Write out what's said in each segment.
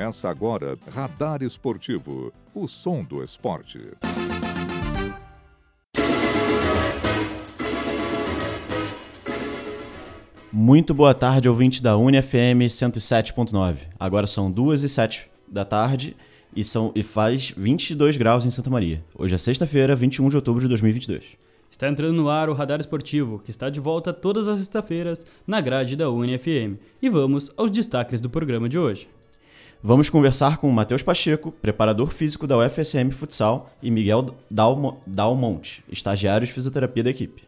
Começa agora Radar Esportivo, o som do esporte. Muito boa tarde, ouvintes da UniFM 107.9. Agora são 2 e 7 da tarde e, são, e faz 22 graus em Santa Maria. Hoje é sexta-feira, 21 de outubro de 2022. Está entrando no ar o Radar Esportivo, que está de volta todas as sextas-feiras na grade da UniFM. E vamos aos destaques do programa de hoje. Vamos conversar com o Matheus Pacheco, preparador físico da UFSM Futsal, e Miguel Dalmo, Dalmonte, estagiário de fisioterapia da equipe.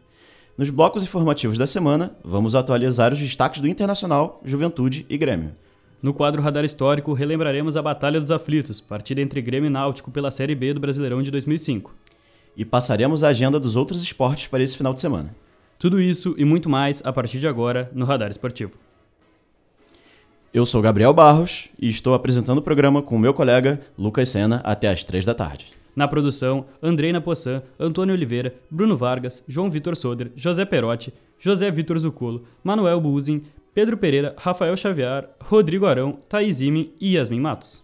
Nos blocos informativos da semana, vamos atualizar os destaques do Internacional, Juventude e Grêmio. No quadro Radar Histórico, relembraremos a Batalha dos Aflitos, partida entre Grêmio e Náutico pela Série B do Brasileirão de 2005. E passaremos a agenda dos outros esportes para esse final de semana. Tudo isso e muito mais a partir de agora no Radar Esportivo. Eu sou Gabriel Barros e estou apresentando o programa com o meu colega Lucas Sena até às três da tarde. Na produção, Andrei Napossan, Antônio Oliveira, Bruno Vargas, João Vitor Soder, José Perotti, José Vitor Zucolo, Manuel Buzin, Pedro Pereira, Rafael Xavier, Rodrigo Arão, Thaís Ime e Yasmin Matos.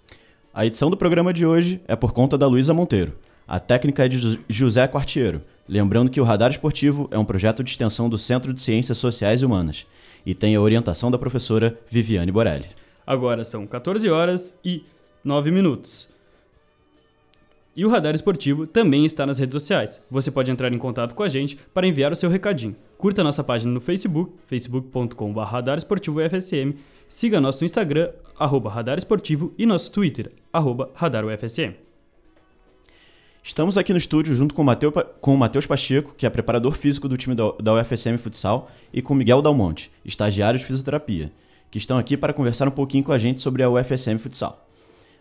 A edição do programa de hoje é por conta da Luísa Monteiro. A técnica é de José Quartiero. Lembrando que o Radar Esportivo é um projeto de extensão do Centro de Ciências Sociais e Humanas e tem a orientação da professora Viviane Borelli. Agora são 14 horas e 9 minutos. E o Radar Esportivo também está nas redes sociais. Você pode entrar em contato com a gente para enviar o seu recadinho. Curta nossa página no Facebook, facebook.com.br radaresportivoufsm, siga nosso Instagram, arroba Radar Esportivo, e nosso Twitter, arroba RadarUFSM. Estamos aqui no estúdio junto com o, com Matheus Pacheco, que é preparador físico do time da UFSM Futsal, e com Miguel Dalmonte, estagiário de fisioterapia, que estão aqui para conversar um pouquinho com a gente sobre a UFSM Futsal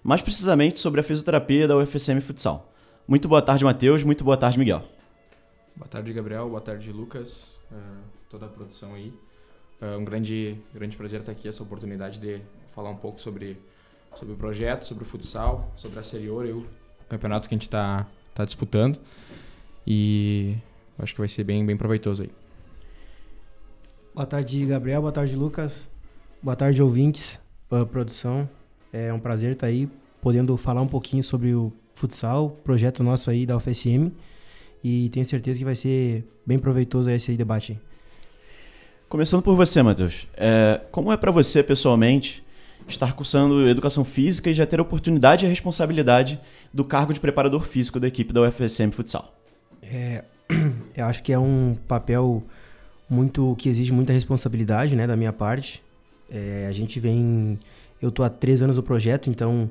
mais precisamente sobre a fisioterapia da UFSM Futsal. Muito boa tarde, Matheus. Muito boa tarde, Miguel. Boa tarde, Gabriel. Boa tarde, Lucas. Uh, toda a produção aí. É um grande, grande prazer estar aqui, essa oportunidade de falar um pouco sobre, sobre o projeto, sobre o futsal, sobre a Serior e o campeonato que a gente está tá disputando. E acho que vai ser bem, bem proveitoso aí. Boa tarde, Gabriel. Boa tarde, Lucas. Boa tarde, ouvintes, uh, produção. É um prazer estar aí podendo falar um pouquinho sobre o futsal, projeto nosso aí da UFSM. E tenho certeza que vai ser bem proveitoso esse debate. Começando por você, Matheus. É, como é para você, pessoalmente, estar cursando educação física e já ter a oportunidade e a responsabilidade do cargo de preparador físico da equipe da UFSM Futsal? É, eu acho que é um papel muito que exige muita responsabilidade né, da minha parte. É, a gente vem eu tô há três anos no projeto, então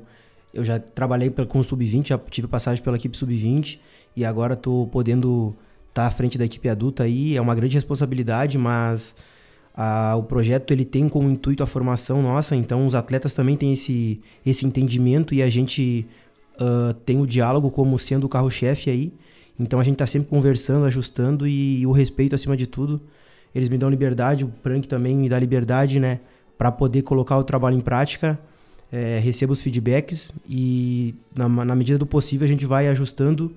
eu já trabalhei com o Sub-20, já tive passagem pela equipe Sub-20 e agora tô podendo estar tá à frente da equipe adulta aí. É uma grande responsabilidade, mas a, o projeto ele tem como intuito a formação nossa, então os atletas também têm esse, esse entendimento e a gente uh, tem o diálogo como sendo o carro-chefe aí. Então a gente está sempre conversando, ajustando e, e, o respeito acima de tudo. Eles me dão liberdade, o Prank também me dá liberdade, né? para poder colocar o trabalho em prática, é, receba os feedbacks e, na, na, medida do possível, a gente vai ajustando,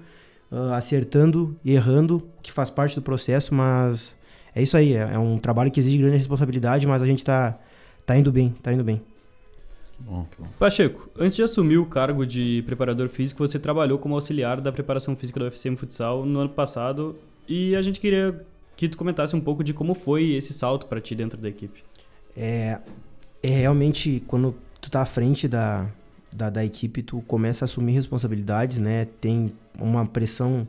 uh, acertando errando, que faz parte do processo, mas é isso aí. É, é um trabalho que exige grande responsabilidade, mas a gente está tá indo bem, tá indo bem. Bom, bom. Pacheco, antes de assumir o cargo de preparador físico, você trabalhou como auxiliar da preparação física do UFCM Futsal no ano passado e a gente queria que tu comentasse um pouco de como foi esse salto para ti dentro da equipe. É, é realmente quando tu tá à frente da, da, da, equipe, tu começa a assumir responsabilidades, né? Tem uma pressão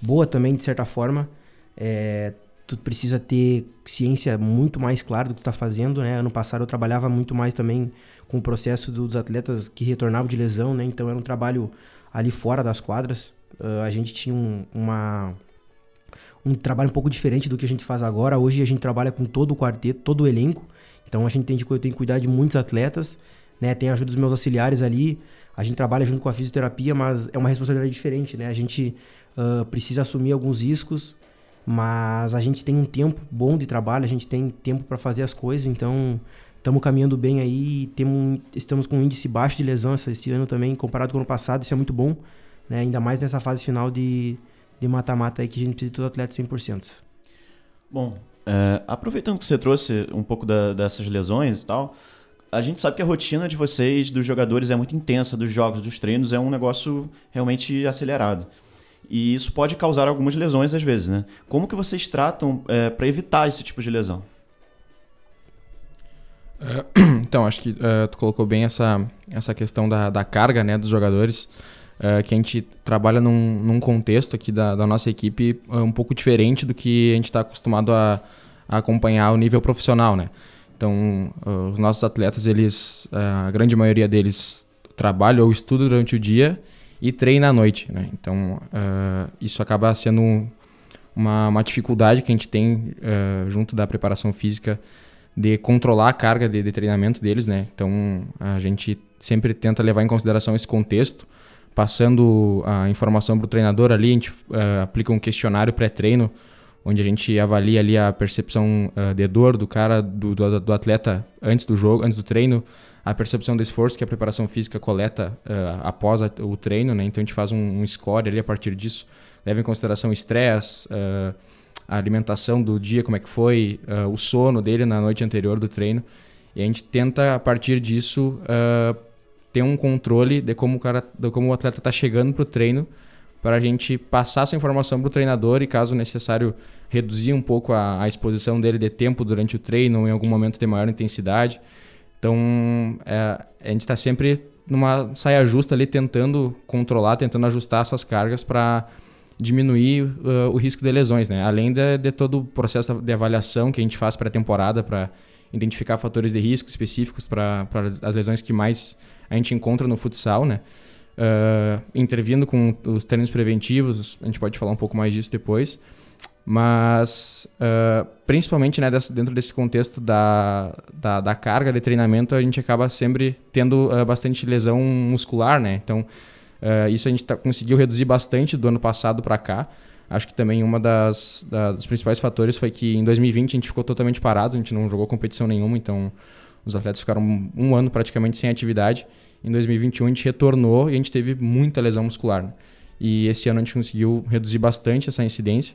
boa também, de certa forma. É, tu precisa ter ciência muito mais clara do que tu tá fazendo, né? Ano passado eu trabalhava muito mais também com o processo dos atletas que retornavam de lesão, né? Então era um trabalho ali fora das quadras. Uh, a gente tinha um, uma um trabalho um pouco diferente do que a gente faz agora. Hoje a gente trabalha com todo o quarteto, todo o elenco. Então a gente tem, eu tenho que cuidar de muitos atletas, né? Tem a ajuda dos meus auxiliares ali. A gente trabalha junto com a fisioterapia, mas é uma responsabilidade diferente, né? A gente uh, precisa assumir alguns riscos, mas a gente tem um tempo bom de trabalho, a gente tem tempo para fazer as coisas, então estamos caminhando bem aí. Temos, estamos com um índice baixo de lesão esse ano também, comparado com o ano passado, isso é muito bom, né? Ainda mais nessa fase final de mata-mata aí que a gente precisa de todo atleta 100%. Bom, é, aproveitando que você trouxe um pouco da, dessas lesões e tal, a gente sabe que a rotina de vocês, dos jogadores, é muito intensa, dos jogos, dos treinos, é um negócio realmente acelerado. E isso pode causar algumas lesões às vezes, né? Como que vocês tratam é, para evitar esse tipo de lesão? É, então, acho que uh, tu colocou bem essa, essa questão da, da carga né, dos jogadores, uh, que a gente trabalha num, num contexto aqui da, da nossa equipe um pouco diferente do que a gente está acostumado a, a, acompanhar o nível profissional, né? Então, os nossos atletas, eles, a grande maioria deles trabalha ou estuda durante o dia e treina à noite, né? Então, isso acaba sendo uma, uma dificuldade que a gente tem junto da preparação física de controlar a carga de, de, treinamento deles, né? Então a gente sempre tenta levar em consideração esse contexto, passando a informação para o treinador ali, a gente uh, aplica um questionário pré-treino, onde a gente avalia ali a percepção uh, de dor do cara, do, do, do, atleta antes do jogo, antes do treino, a percepção do esforço que a preparação física coleta uh, após a, o treino, né? Então a gente faz um, um, score ali a partir disso, leva em consideração o estresse, a alimentação do dia, como é que foi, uh, o sono dele na noite anterior do treino. E a gente tenta, a partir disso, uh, ter um controle de como o, cara, de como o atleta está chegando para o treino, para a gente passar essa informação para o treinador e, caso necessário, reduzir um pouco a, a, exposição dele de tempo durante o treino ou em algum momento de maior intensidade. Então, é, a gente está sempre numa saia justa ali, tentando controlar, tentando ajustar essas cargas para diminuir uh, o risco de lesões, né? Além de, de, todo o processo de avaliação que a gente faz para a temporada para identificar fatores de risco específicos para as lesões que mais a gente encontra no futsal, né? Uh, intervindo com os treinos preventivos, a gente pode falar um pouco mais disso depois, mas uh, principalmente né, dentro desse contexto da, da, da, carga de treinamento, a gente acaba sempre tendo uh, bastante lesão muscular, né? Então, Uh, isso a gente tá, conseguiu reduzir bastante do ano passado para cá. Acho que também da, dos principais fatores foi que em 2020 a gente ficou totalmente parado, a gente não jogou competição nenhuma, então os atletas ficaram um, um ano praticamente sem atividade. Em 2021 a gente retornou e a gente teve muita lesão muscular. Né? E esse ano a gente conseguiu reduzir bastante essa incidência.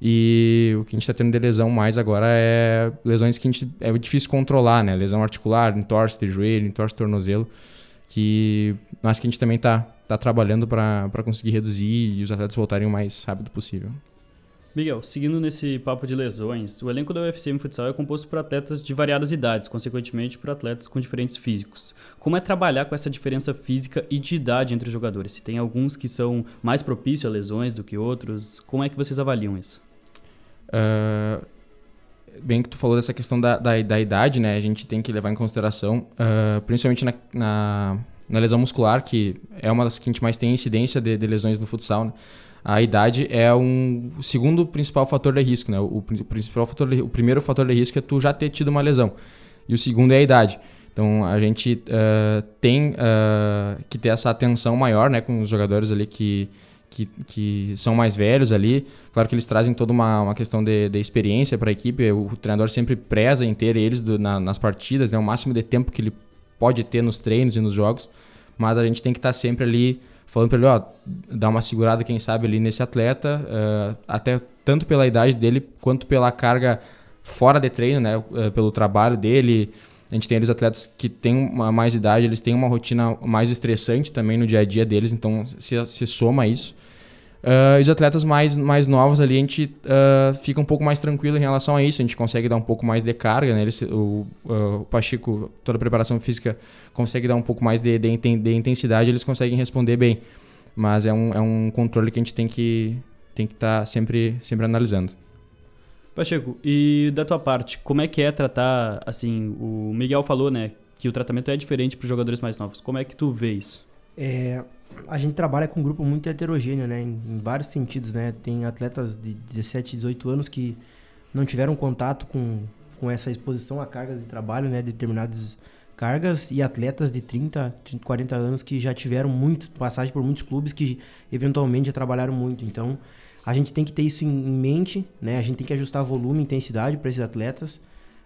E o que a gente está tendo de lesão mais agora é lesões que a gente, é difícil controlar, né? Lesão articular, entorse de joelho, entorse de tornozelo, que mas que a gente também está tá trabalhando para conseguir reduzir e os atletas voltarem o mais rápido possível. Miguel, seguindo nesse papo de lesões, o elenco da UFCM Futsal é composto por atletas de variadas idades, consequentemente por atletas com diferentes físicos. Como é trabalhar com essa diferença física e de idade entre os jogadores? Se tem alguns que são mais propícios a lesões do que outros, como é que vocês avaliam isso? Uh, bem que tu falou dessa questão da, da, da, idade, né? A gente tem que levar em consideração, uh, principalmente na, na na lesão muscular, que é uma das que a gente mais tem incidência de, de lesões no futsal, né? A idade é um o segundo principal fator de risco, né? O, principal fator de, o primeiro fator de risco é tu já ter tido uma lesão e o segundo é a idade. Então a gente uh, tem uh, que ter essa atenção maior, né, com os jogadores ali que que, que são mais velhos ali. Claro que eles trazem toda uma, uma questão de, de experiência para a equipe. O treinador sempre preza em ter eles do, na, nas partidas, né, o máximo de tempo que ele pode ter nos treinos e nos jogos, mas a gente tem que estar tá sempre ali falando para ele, ó, dar uma segurada, quem sabe, ali nesse atleta, uh, até tanto pela idade dele quanto pela carga fora de treino, né, uh, pelo trabalho dele. A gente tem os atletas que têm uma mais idade, eles têm uma rotina mais estressante também no dia a dia deles, então se, se soma isso. Uh, os atletas mais, mais novos ali, a gente uh, fica um pouco mais tranquilo em relação a isso, a gente consegue dar um pouco mais de carga, né? Eles, o, uh, o Pachico, toda a preparação física consegue dar um pouco mais de, de, de, intensidade, eles conseguem responder bem. Mas é um, é um controle que a gente tem que tem que estar tá sempre, sempre analisando. Pacheco, e da tua parte, como é que é tratar, assim, o Miguel falou, né, que o tratamento é diferente para os jogadores mais novos. Como é que tu vê isso? É, a gente trabalha com um grupo muito heterogêneo, né? Em, em, vários sentidos, né? Tem atletas de 17, 18 anos que não tiveram contato com, com essa exposição a cargas de trabalho, né? Determinadas cargas e atletas de 30, 30, 40 anos que já tiveram muito passagem por muitos clubes que eventualmente já trabalharam muito. Então, a gente tem que ter isso em, mente, né? A gente tem que ajustar volume e intensidade para esses atletas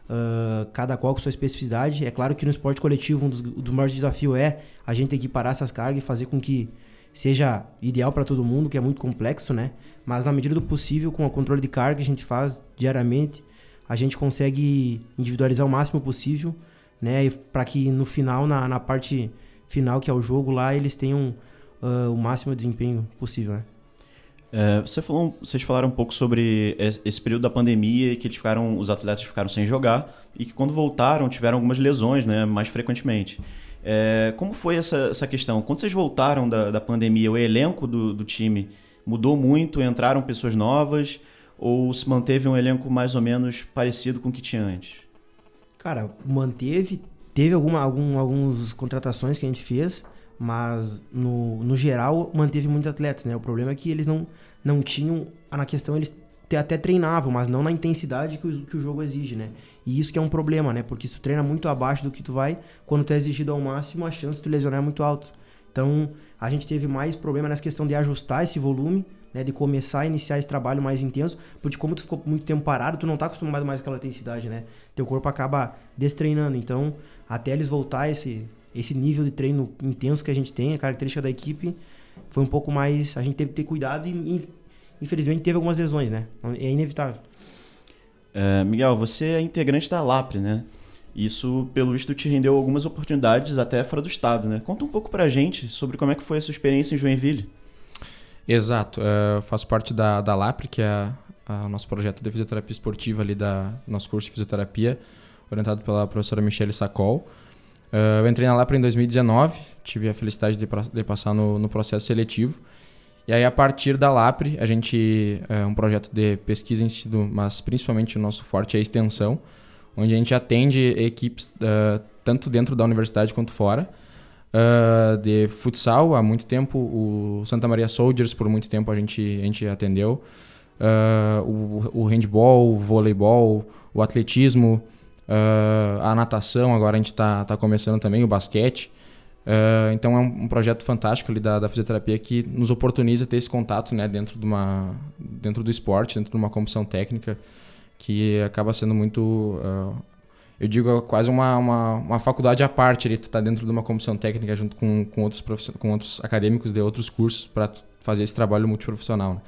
uh, cada qual com sua especificidade. É claro que no esporte coletivo, um dos, dos maiores desafios é a gente equiparar essas cargas e fazer com que seja ideal para todo mundo, que é muito complexo, né? Mas na medida do possível, com o controle de carga que a gente faz diariamente, a gente consegue individualizar o máximo possível né? Para que no final, na, na parte final, que é o jogo lá, eles tenham uh, o máximo desempenho possível, né? É, você falou, vocês falaram um pouco sobre esse período da pandemia e que ficaram, os atletas ficaram sem jogar e que quando voltaram tiveram algumas lesões, né, mais frequentemente. É, como foi essa, essa questão? Quando vocês voltaram da, da pandemia, o elenco do, do time mudou muito? Entraram pessoas novas? Ou se manteve um elenco mais ou menos parecido com o que tinha antes? Cara, manteve. Teve alguma, algum, algumas contratações que a gente fez, mas no, no geral manteve muitos atletas, né? O problema é que eles não, não tinham. Na questão, eles até treinavam, mas não na intensidade que o, que o jogo exige, né? E isso que é um problema, né? Porque se tu treina muito abaixo do que tu vai, quando tu é exigido ao máximo, a chance de tu lesionar é muito alta. Então, a gente teve mais problema nessa questão de ajustar esse volume, né? De começar a iniciar esse trabalho mais intenso, porque como tu ficou muito tempo parado, tu não tá acostumado mais com aquela intensidade, né? Teu corpo acaba destreinando. Então, até eles voltar esse, esse nível de treino intenso que a gente tem, a característica da equipe, foi um pouco mais... A gente teve que ter cuidado e, e infelizmente teve algumas lesões, né? É inevitável. É, Miguel, você é integrante da LAPRE, né? Isso, pelo visto, te rendeu algumas oportunidades até fora do estado, né? Conta um pouco pra gente sobre como é que foi a sua experiência em Joinville. Exato. Uh, faço parte da, da LAPRE, que é o nosso projeto de fisioterapia esportiva ali da nosso curso de fisioterapia, orientado pela professora Michelle Sacol. Uh, eu entrei na LAPRE em 2019, tive a felicidade de, de passar no, no processo seletivo. E aí, a partir da LAPRE, a gente é um projeto de pesquisa em ensino, mas principalmente o nosso forte é a extensão, onde a gente atende equipes uh, tanto dentro da universidade quanto fora. Uh, de futsal, há muito tempo, o Santa Maria Soldiers, por muito tempo, a gente, a gente atendeu. Uh, o, o handball, o voleibol, o atletismo, a natação, agora a gente está tá começando também, o basquete. Uh, então é um, um, projeto fantástico ali da, da, fisioterapia que nos oportuniza ter esse contato né, dentro, de uma, dentro do esporte, dentro de uma comissão técnica, que acaba sendo muito. Uh, eu digo quase uma, uma, uma, faculdade à parte ali, tu tá dentro de uma comissão técnica junto com, com, outros, com outros acadêmicos de outros cursos para fazer esse trabalho multiprofissional. Né?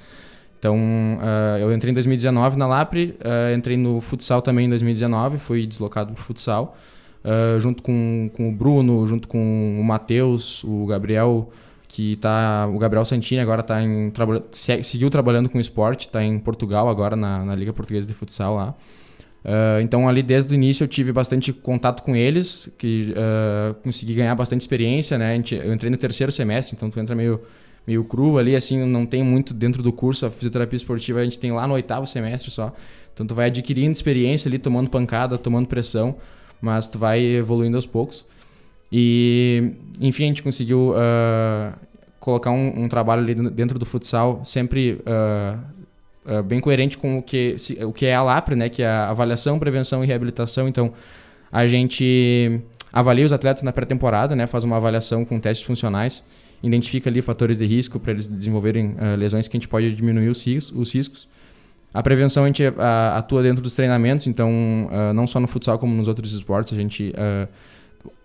Então, uh, eu entrei em 2019 na LAPRE, entrei no futsal também em 2019, fui deslocado para o futsal. Uh, junto com, com o Bruno, junto com o Matheus, o Gabriel, que tá. O Gabriel Santini agora tá em. Traba, seguiu trabalhando com esporte, está em Portugal agora, na, na Liga Portuguesa de Futsal lá. Uh, então ali desde o início eu tive bastante contato com eles, que uh, consegui ganhar bastante experiência, né? Eu entrei no terceiro semestre, então tu entra meio, meio cru ali, assim, não tem muito dentro do curso, a fisioterapia esportiva a gente tem lá no oitavo semestre só. Então tu vai adquirindo experiência ali, tomando pancada, tomando pressão mas tu vai evoluindo aos poucos. E, enfim, a gente conseguiu uh, colocar um, um, trabalho ali dentro do futsal sempre uh, uh, bem coerente com o que, se, o que é a LAPRE, né? que é a avaliação, prevenção e reabilitação. Então, a gente avalia os atletas na pré-temporada, né? faz uma avaliação com testes funcionais, identifica ali fatores de risco para eles desenvolverem lesões que a gente pode diminuir os, riscos. Os riscos. A prevenção a gente a, atua dentro dos treinamentos, então uh, não só no futsal como nos outros esportes. A gente, uh,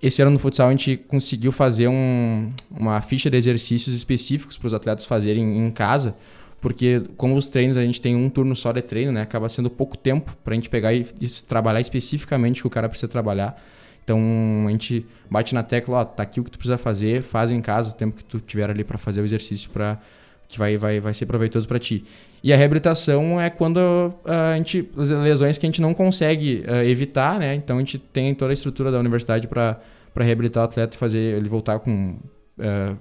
esse ano no futsal a gente conseguiu fazer um, uma ficha de exercícios específicos para os atletas fazerem em casa, porque como os treinos a gente tem um turno só de treino, né, acaba sendo pouco tempo para a gente pegar e, e, trabalhar especificamente o que o cara precisa trabalhar. Então a gente bate na tecla, ó, tá aqui o que tu precisa fazer, faz em casa o tempo que tu tiver ali para fazer o exercício para que vai, vai, vai ser proveitoso para ti. E a reabilitação é quando a gente, as lesões que a gente não consegue uh, evitar, né? Então a gente tem toda a estrutura da universidade para reabilitar o atleta e fazer ele voltar com. Uh,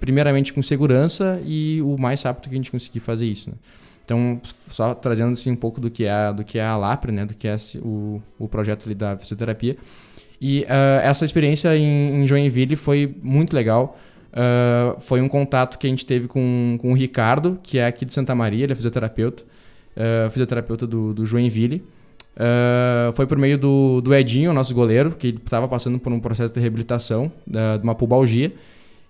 primeiramente com segurança e o mais rápido que a gente conseguir fazer isso. Né? Então, só trazendo assim, um pouco do que é, do que é a LAPRE, né? do que é o, o projeto ali da fisioterapia. E uh, essa experiência em, em Joinville foi muito legal. Uh, foi um contato que a gente teve com, com o Ricardo, que é aqui de Santa Maria, ele é fisioterapeuta, uh, fisioterapeuta do, do Joinville. Foi por meio do, do Edinho, nosso goleiro, que estava passando por um processo de reabilitação de uma pubalgia.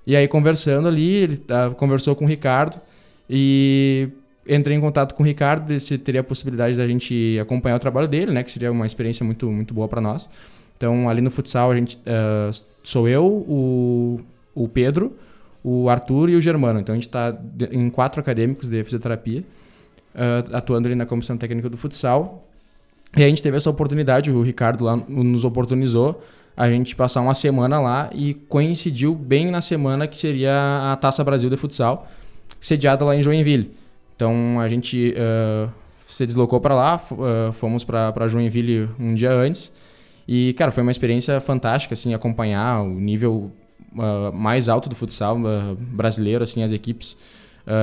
E aí, conversando ali, ele uh, conversou com o Ricardo e entrei em contato com o Ricardo se teria a possibilidade da gente acompanhar o trabalho dele, né, que seria uma experiência muito, muito boa para nós. Então, ali no futsal, a gente, sou eu, o o Pedro, o Arthur e o Germano. Então a gente está em quatro acadêmicos de fisioterapia, uh, atuando ali na comissão técnica do futsal. E a gente teve essa oportunidade, o Ricardo lá nos oportunizou a gente passar uma semana lá e coincidiu bem na semana que seria a Taça Brasil de Futsal, sediada lá em Joinville. Então a gente uh, se deslocou para lá, uh, fomos para Joinville um dia antes. E, cara, foi uma experiência fantástica, assim, acompanhar o nível uh, mais alto do futsal brasileiro, assim, as equipes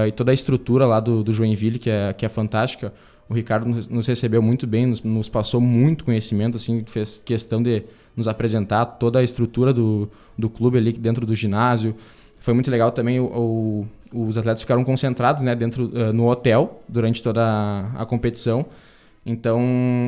e toda a estrutura lá do, do Joinville, que é, que é fantástica. O Ricardo nos recebeu muito bem, nos, nos passou muito conhecimento, assim, fez questão de nos apresentar toda a estrutura do, do clube ali dentro do ginásio. Foi muito legal também o, o, os atletas ficaram concentrados né, dentro uh, no hotel durante toda a, a, competição. Então,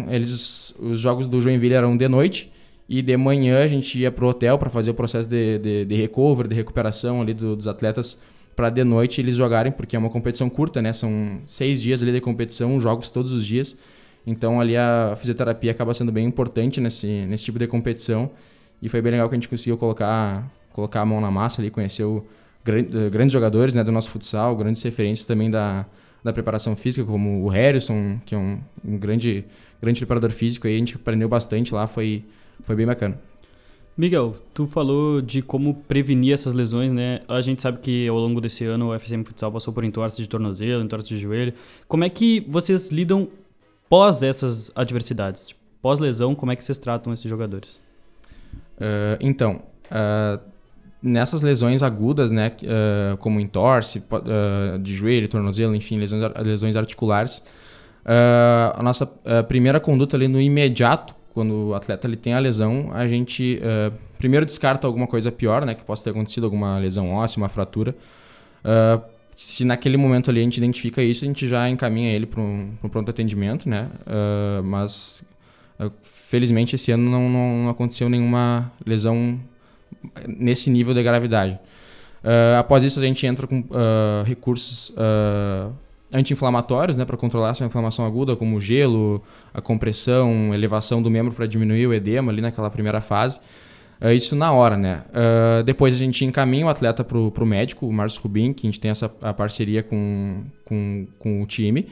eles os jogos do Joinville eram de noite e de manhã a gente ia para o hotel para fazer o processo de, de, de recover, de recuperação ali do, dos atletas para de noite eles jogarem, porque é uma competição curta, né? São seis dias ali de competição, jogos todos os dias. Então ali a fisioterapia acaba sendo bem importante nesse, nesse tipo de competição. E foi bem legal que a gente conseguiu colocar, colocar a mão na massa ali, conheceu eh, grandes jogadores né, do nosso futsal, grandes referências também da, da preparação física, como o Harrison, que é um, um grande, grande preparador físico. Aí a gente aprendeu bastante lá, foi, foi bem bacana. Miguel, tu falou de como prevenir essas lesões, né? A gente sabe que ao longo desse ano o FSM Futsal passou por entorse de tornozelo, entorse de joelho. Como é que vocês lidam pós essas adversidades? Tipo, Pós-lesão, como é que vocês tratam esses jogadores? Uh, então, uh, nessas lesões agudas, né, uh, como entorse de joelho, tornozelo, enfim, lesões, lesões articulares, a nossa primeira conduta ali no imediato, quando o atleta ele tem a lesão, a gente primeiro descarta alguma coisa pior, né, que possa ter acontecido alguma lesão óssea, uma fratura, se naquele momento ali a gente identifica isso, a gente já encaminha ele para um, um, pronto atendimento, né? Uh, mas uh, felizmente esse ano não, não, aconteceu nenhuma lesão nesse nível de gravidade. Uh, após isso a gente entra com recursos anti-inflamatórios, né, para controlar essa inflamação aguda, como gelo, a compressão, elevação do membro para diminuir o edema ali naquela primeira fase. Uh, isso na hora, né? Uh, depois a gente encaminha o atleta para o médico, o Márcio Rubin, que a gente tem essa a parceria com, com, com o time.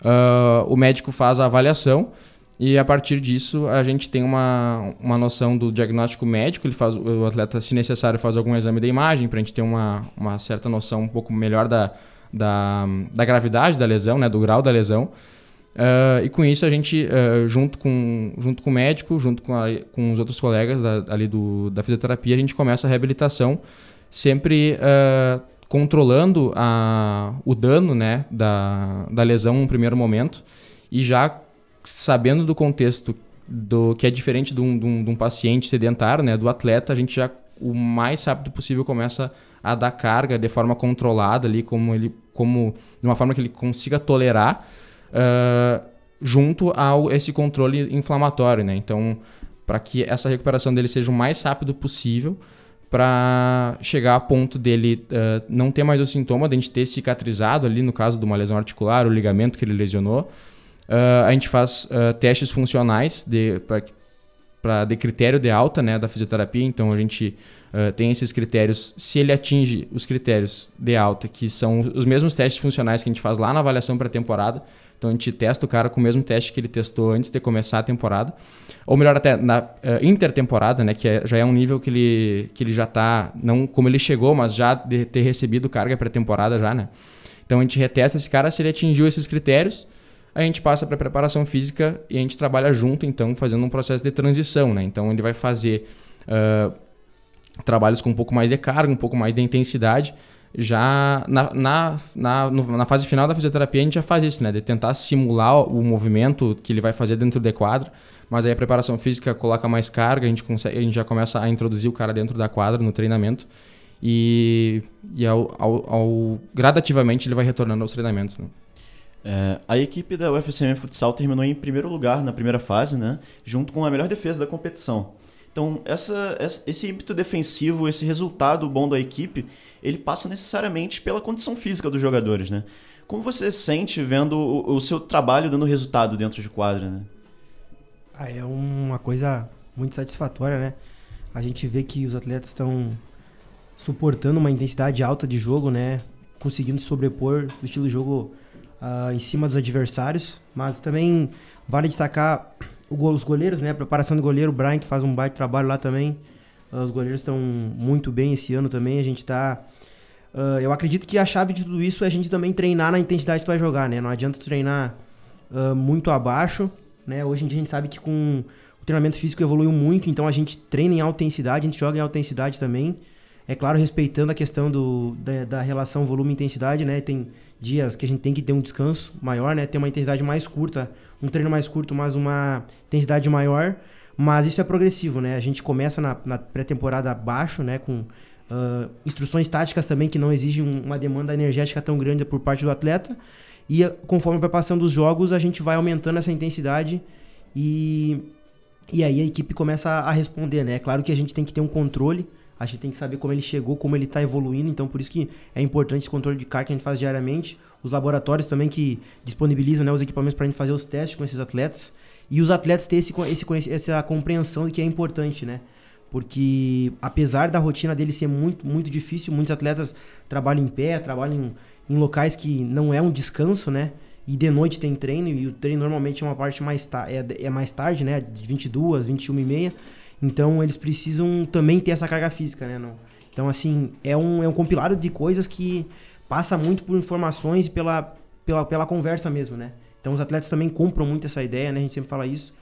Uh, o médico faz a avaliação e a partir disso a gente tem uma, uma noção do diagnóstico médico. Ele faz, o atleta, se necessário, faz algum exame da imagem para a gente ter uma, uma certa noção um pouco melhor da, da, da gravidade da lesão, né? do grau da lesão. Uh, e com isso a gente, uh, junto, com, junto com o médico, junto com, a, com os outros colegas da, ali do, da fisioterapia, a gente começa a reabilitação, sempre uh, controlando a, o dano né, da, da lesão no primeiro momento e já sabendo do contexto do que é diferente de um, de um, de um paciente sedentário, né, do atleta, a gente já o mais rápido possível começa a dar carga de forma controlada ali, como ele, como de uma forma que ele consiga tolerar uh, junto a esse controle inflamatório, né? Então, para que essa recuperação dele seja o mais rápido possível, para chegar a ponto dele uh, não ter mais o sintoma, de a gente ter cicatrizado ali, no caso de uma lesão articular, o ligamento que ele lesionou. Uh, a gente faz uh, testes funcionais para de critério de alta né, da fisioterapia, então a gente tem esses critérios. Se ele atinge os critérios de alta, que são os mesmos testes funcionais que a gente faz lá na avaliação pré-temporada, então a gente testa o cara com o mesmo teste que ele testou antes de começar a temporada. Ou melhor, até na uh, intertemporada, né? Que é, já é um nível que ele, que ele já está, não como ele chegou, mas já de ter recebido carga pré-temporada já, né? Então a gente retesta esse cara, se ele atingiu esses critérios, a gente passa para preparação física e a gente trabalha junto, então, fazendo um processo de transição, né? Então ele vai fazer uh, trabalhos com um pouco mais de carga, um pouco mais de intensidade, já na, na, na, na, fase final da fisioterapia a gente já faz isso, né? De tentar simular o movimento que ele vai fazer dentro do quadro, mas aí a preparação física coloca mais carga, a gente, consegue, a gente já começa a introduzir o cara dentro da quadra no treinamento e, e ao, ao, ao gradativamente ele vai retornando aos treinamentos, né? É, a equipe da UFCM Futsal terminou em primeiro lugar na primeira fase, né? Junto com a melhor defesa da competição. Então, essa, esse ímpeto defensivo, esse resultado bom da equipe, ele passa necessariamente pela condição física dos jogadores, né? Como você se sente vendo o, o seu trabalho dando resultado dentro de quadra, né? Ah, é uma coisa muito satisfatória, né? A gente vê que os atletas estão suportando uma intensidade alta de jogo, né? Conseguindo se sobrepor do estilo de jogo uh, em cima dos adversários, mas também vale destacar os goleiros, né? A preparação do goleiro, o Brian que faz um baita trabalho lá também. Uh, os goleiros estão muito bem esse ano também. A gente está Uh, eu acredito que a chave de tudo isso é a gente também treinar na intensidade que tu vai jogar, né? Não adianta treinar muito abaixo, né? Hoje em dia a gente sabe que com o treinamento físico evoluiu muito, então a gente treina em alta intensidade, a gente joga em alta intensidade também. É claro, respeitando a questão do, da, da relação volume-intensidade, né? Tem dias que a gente tem que ter um descanso maior, né? Ter uma intensidade mais curta, um treino mais curto, mas uma intensidade maior. Mas isso é progressivo, né? A gente começa na, na pré-temporada baixo, né? Com uh, instruções táticas também que não exigem uma demanda energética tão grande por parte do atleta. E conforme vai passando os jogos, a gente vai aumentando essa intensidade e, e aí a equipe começa a, a responder, né? É claro que a gente tem que ter um controle, a gente tem que saber como ele chegou, como ele está evoluindo, então por isso que é importante esse controle de carga que a gente faz diariamente. Os laboratórios também que disponibilizam né, os equipamentos para a gente fazer os testes com esses atletas. E os atletas ter esse, esse, essa compreensão de que é importante, né? porque apesar da rotina dele ser muito, muito difícil, muitos atletas trabalham em pé, trabalham em, em locais que não é um descanso, né? E de noite tem treino, e o treino normalmente é uma parte mais, é, é mais tarde, né? De 22, 21 e meia. Então eles precisam também ter essa carga física, né? Não. Então, assim, é um, é um compilado de coisas que passa muito por informações e pela, pela, pela conversa mesmo, né? Então os atletas também compram muito essa ideia, né? A gente sempre fala isso.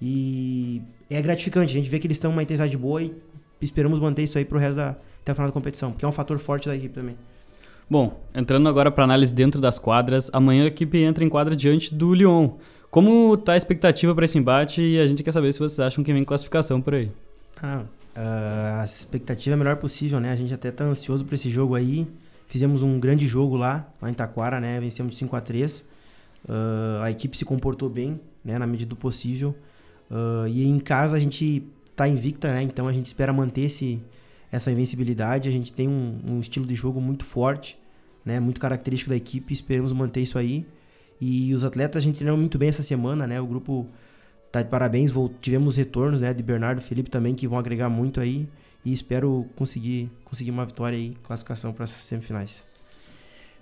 E é gratificante, a gente vê que eles estão uma intensidade boa e esperamos manter isso aí pro resto da até o final da competição, porque é um fator forte da equipe também. Bom, entrando agora para análise dentro das quadras, amanhã a equipe entra em quadra diante do Lyon. Como tá a expectativa para esse embate e a gente quer saber se vocês acham que vem classificação por aí. Ah, a expectativa é a melhor possível, né? A gente até tá ansioso para esse jogo aí. Fizemos um grande jogo lá, lá em Taquara, né? Vencemos de 5 a 3 uh, ah, A equipe se comportou bem, né? Na medida do possível. Uh, e em casa a gente tá invicta, né? Então a gente espera manter esse, essa invencibilidade. A gente tem um, um, estilo de jogo muito forte, né? Muito característico da equipe. Esperamos manter isso aí. E os atletas a gente treinou muito bem essa semana, né? O grupo tá de parabéns. Tivemos retornos, né? De Bernardo Felipe também que vão agregar muito aí. E espero conseguir, conseguir uma vitória aí, classificação para as semifinais.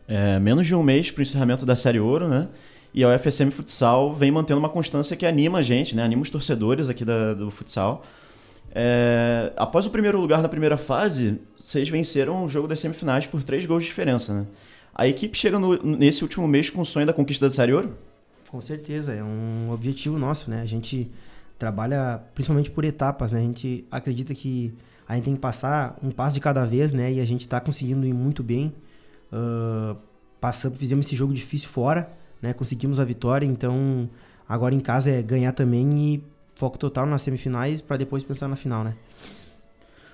É, menos de um mês para o encerramento da Série Ouro, né? E a UFSM Futsal vem mantendo uma constância que anima a gente, né? Anima os torcedores aqui da, do futsal. É, após o primeiro lugar na primeira fase, vocês venceram o jogo das semifinais por três gols de diferença, né? A equipe chega no, nesse último mês com o sonho da conquista da Série Ouro? Com certeza, é um objetivo nosso, né? A gente trabalha principalmente por etapas, né? A gente acredita que a gente tem que passar um passo de cada vez, né? E a gente está conseguindo ir muito bem. Uh, passamos, fizemos esse jogo difícil fora, né? Conseguimos a vitória, então agora em casa é ganhar também e foco total nas semifinais para depois pensar na final, né?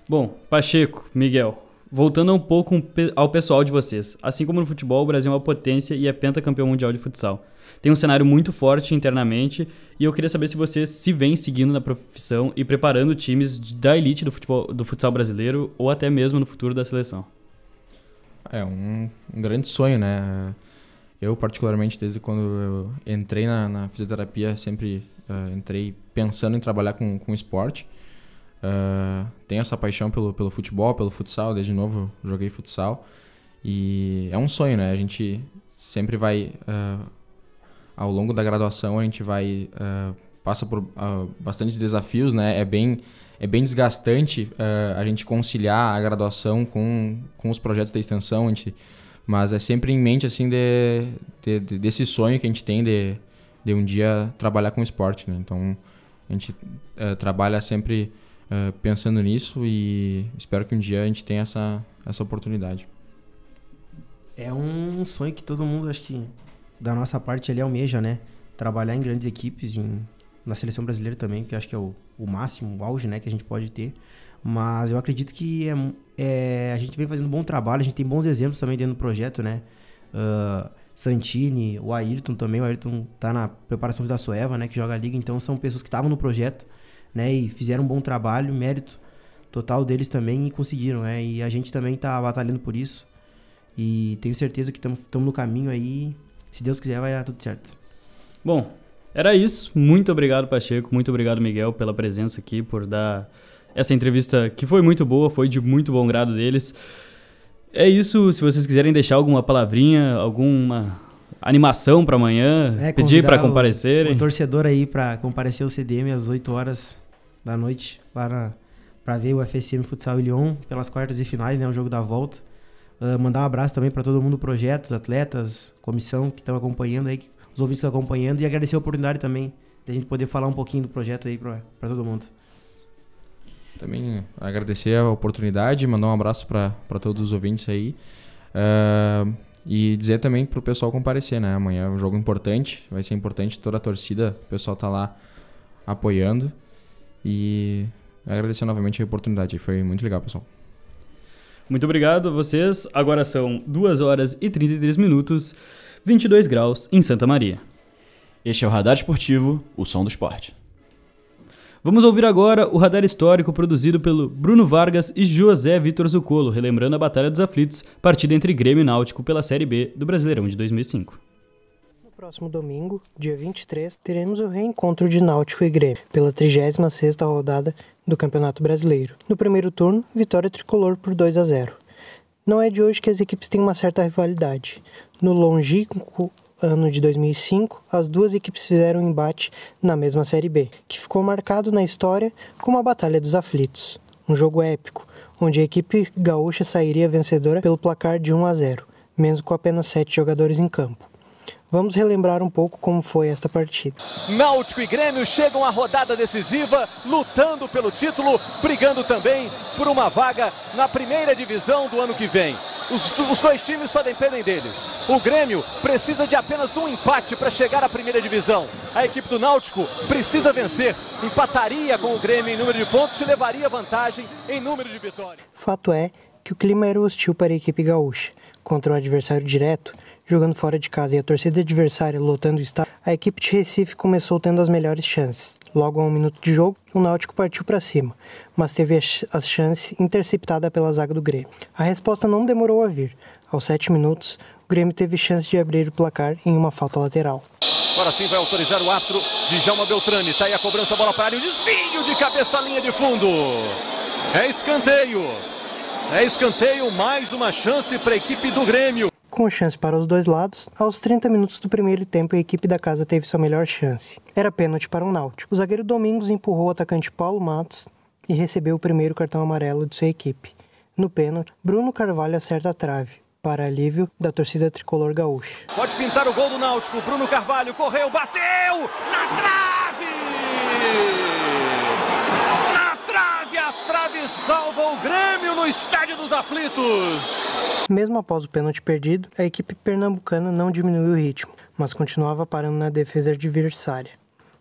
Bom, Pacheco, Miguel, voltando um pouco ao pessoal de vocês. Assim como no futebol, o Brasil é uma potência e é pentacampeão mundial de futsal. Tem um cenário muito forte internamente e eu queria saber se vocês se vêm seguindo na profissão e preparando times da elite do, futebol, do futsal brasileiro ou até mesmo no futuro da seleção. É um, um grande sonho, né? Eu, particularmente, desde quando eu entrei na, na fisioterapia, sempre uh, entrei pensando em trabalhar com, com esporte. Uh, tenho essa paixão pelo, pelo futebol, pelo futsal, desde novo joguei futsal. E é um sonho, né? A gente sempre vai, uh, ao longo da graduação, a gente vai, passa por bastantes desafios, né? É bem, é bem desgastante a gente conciliar a graduação com, com os projetos da extensão. A gente mas é sempre em mente, assim, de, de, de, desse sonho que a gente tem de, de um dia trabalhar com esporte, né? Então, a gente uh, trabalha sempre uh, pensando nisso e espero que um dia a gente tenha essa, essa oportunidade. É um sonho que todo mundo, acho que, da nossa parte ali almeja, né? Trabalhar em grandes equipes, em, na seleção brasileira também, que acho que é o, o máximo, o auge, né? Que a gente pode ter. Mas eu acredito que é, é, a gente vem fazendo um bom trabalho, a gente tem bons exemplos também dentro do projeto, né? Uh, Santini, o Ayrton também, o Ayrton tá na preparação da Soeva, né? Que joga a liga, então são pessoas que estavam no projeto, né? E fizeram um bom trabalho, mérito total deles também e conseguiram, né? E a gente também tá batalhando por isso. E tenho certeza que estamos no caminho aí. Se Deus quiser, vai dar tudo certo. Bom, era isso. Muito obrigado, Pacheco. Muito obrigado, Miguel, pela presença aqui, por dar essa entrevista que foi muito boa, foi de muito bom grado deles. É isso, se vocês quiserem deixar alguma palavrinha, alguma animação para amanhã, É, pedir para convidar o- comparecerem. O torcedor aí pra comparecer ao CDM às 8 horas da noite, lá na, pra ver o FSM Futsal e Lyon pelas quartas e finais, né? O jogo da volta. Ah, mandar um abraço também pra todo mundo do projeto, atletas, comissão que estão acompanhando aí, os ouvintes que estão acompanhando e agradecer a oportunidade também de a gente poder falar um pouquinho do projeto aí pra todo mundo. Também agradecer a oportunidade, mandar um abraço para todos os ouvintes aí. Ah, e dizer também pro pessoal comparecer, né? Amanhã é um jogo importante, vai ser importante toda a torcida, o pessoal tá lá apoiando. E agradecer novamente a oportunidade, foi muito legal, pessoal. Muito obrigado a vocês. Agora são 2 horas e 33 minutos, 22 graus em Santa Maria. Este é o Radar Esportivo, o som do esporte. Vamos ouvir agora o radar histórico produzido pelo Bruno Vargas e José Vitor Zucolo, relembrando a Batalha dos Aflitos, partida entre Grêmio e Náutico pela Série B do Brasileirão de 2005. Próximo domingo, dia 23, teremos o reencontro de Náutico e Grêmio pela 36ª rodada do Campeonato Brasileiro. No primeiro turno, vitória tricolor por 2 a 0. Não é de hoje que as equipes têm uma certa rivalidade. No longínquo ano de 2005, as duas equipes fizeram um embate na mesma Série B, que ficou marcado na história como a Batalha dos Aflitos. Um jogo épico, onde a equipe gaúcha sairia vencedora pelo placar de 1 a 0, mesmo com apenas sete jogadores em campo. Vamos relembrar um pouco como foi esta partida. Náutico e Grêmio chegam à rodada decisiva, lutando pelo título, brigando também por uma vaga na primeira divisão do ano que vem. Os, os dois times só dependem deles. O Grêmio precisa de apenas um empate para chegar à primeira divisão. A equipe do Náutico precisa vencer, empataria com o Grêmio em número de pontos e levaria vantagem em número de vitórias. Fato é que o clima era hostil para a equipe gaúcha. Contra o adversário direto, jogando fora de casa e a torcida adversária lotando o estádio, a equipe de Recife começou tendo as melhores chances. Logo a um minuto de jogo, o Náutico partiu para cima, mas teve a ch- a chance interceptada pela zaga do Grêmio. A resposta não demorou a vir. Aos sete minutos, o Grêmio teve chance de abrir o placar em uma falta lateral. Agora sim vai autorizar o árbitro Djalma Beltrame. Tá aí a cobrança, bola para área, o desvio de cabeça linha de fundo. É escanteio. É escanteio, mais uma chance para a equipe do Grêmio. Com chance para os dois lados, aos 30 minutos do primeiro tempo a equipe da casa teve sua melhor chance. Era pênalti para o Náutico. O zagueiro Domingos empurrou o atacante Paulo Matos e recebeu o primeiro cartão amarelo de sua equipe. No pênalti, Bruno Carvalho acerta a trave, para alívio da torcida tricolor gaúcha. Pode pintar o gol do Náutico. Bruno Carvalho correu, bateu na trave! Na trave, salva o Grêmio no Estádio dos Aflitos. Mesmo após o pênalti perdido, a equipe pernambucana não diminuiu o ritmo, mas continuava parando na defesa adversária.